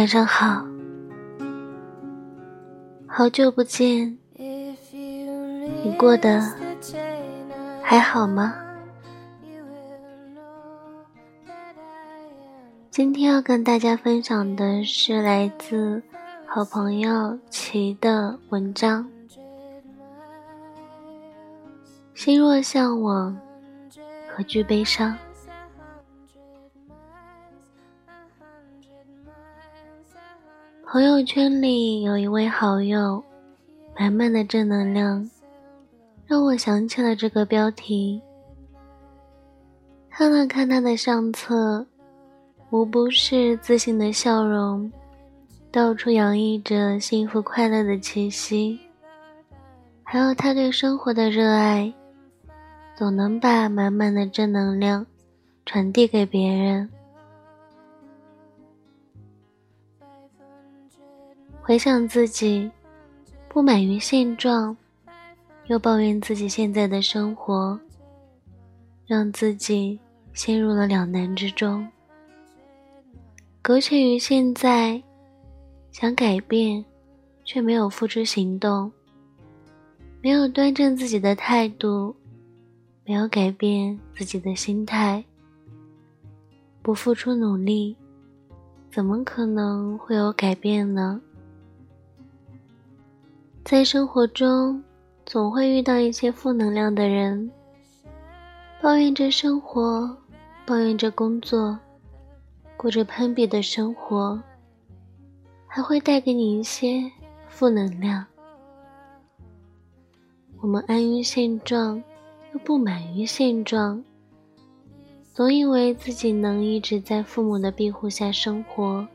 晚上好，好久不见，你过得还好吗？今天要跟大家分享的是来自好朋友齐的文章，心若向往，何惧悲伤？朋友圈里有一位好友，满满的正能量，让我想起了这个标题。看了看他的相册，无不是自信的笑容，到处洋溢着幸福快乐的气息，还有他对生活的热爱，总能把满满的正能量传递给别人。回想自己，不满于现状，又抱怨自己现在的生活，让自己陷入了两难之中。苟且于现在，想改变，却没有付出行动，没有端正自己的态度，没有改变自己的心态，不付出努力，怎么可能会有改变呢？在生活中，总会遇到一些负能量的人，抱怨着生活，抱怨着工作，过着攀比的生活，还会带给你一些负能量。我们安于现状，又不满于现状，总以为自己能一直在父母的庇护下生活，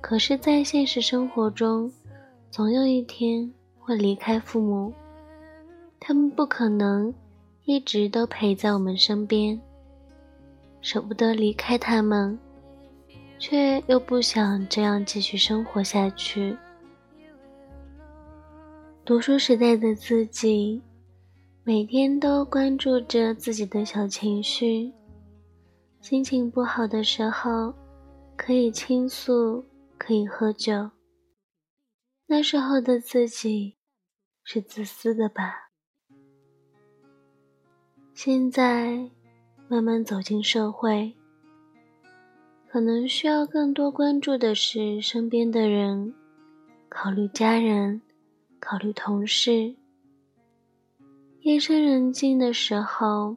可是，在现实生活中，总有一天会离开父母，他们不可能一直都陪在我们身边。舍不得离开他们，却又不想这样继续生活下去。读书时代的自己，每天都关注着自己的小情绪，心情不好的时候可以倾诉，可以喝酒。那时候的自己是自私的吧？现在慢慢走进社会，可能需要更多关注的是身边的人，考虑家人，考虑同事。夜深人静的时候，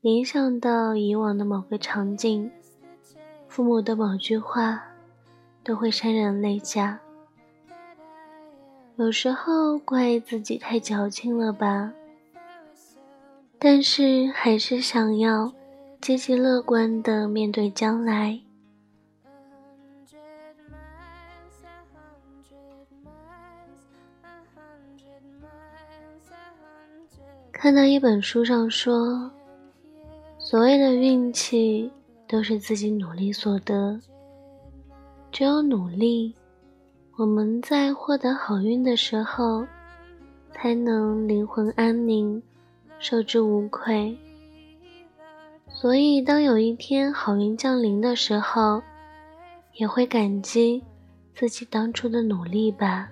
联想到以往的某个场景，父母的某句话，都会潸然泪下。有时候怪自己太矫情了吧，但是还是想要积极乐观的面对将来。看到一本书上说，所谓的运气都是自己努力所得，只有努力。我们在获得好运的时候，才能灵魂安宁，受之无愧。所以，当有一天好运降临的时候，也会感激自己当初的努力吧。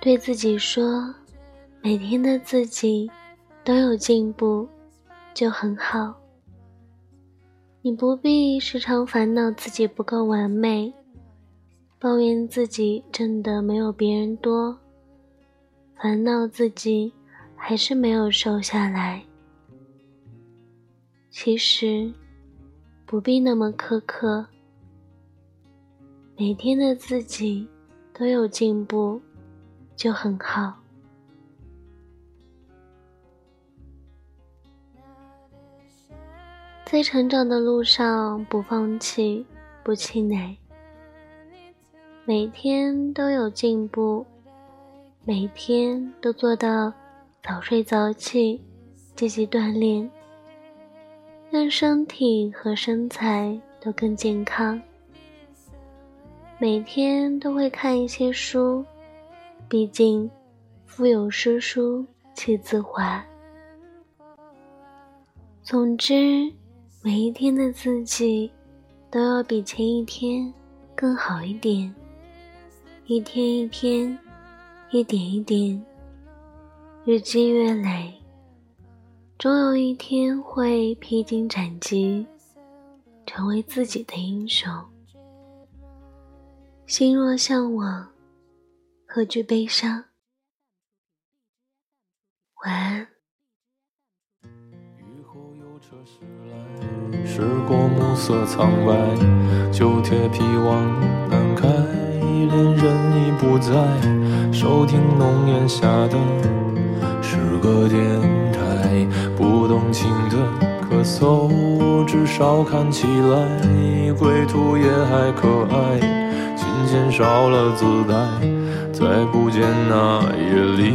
对自己说，每天的自己都有进步，就很好。你不必时常烦恼自己不够完美，抱怨自己挣的没有别人多，烦恼自己还是没有瘦下来。其实不必那么苛刻，每天的自己都有进步，就很好。在成长的路上，不放弃，不气馁，每天都有进步，每天都做到早睡早起，积极锻炼，让身体和身材都更健康。每天都会看一些书，毕竟腹有诗书气自华。总之。每一天的自己都要比前一天更好一点，一天一天，一点一点，日积月累，终有一天会披荆斩棘，成为自己的英雄。心若向往，何惧悲伤？晚安。驶过暮色苍白，旧铁皮往南开，恋人已不在，收听浓烟下的诗歌电台，不动情的咳嗽，至少看起来归途也还可爱。琴弦少了姿态，再不见那夜里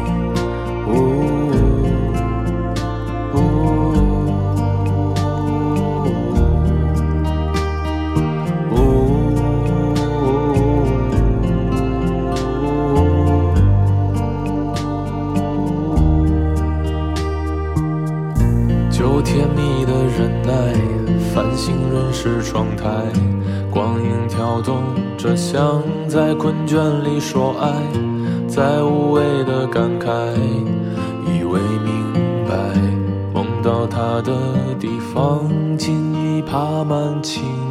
着，像在困倦里说爱，在无谓的感慨，以为明白，梦到他的地方，尽已爬满青。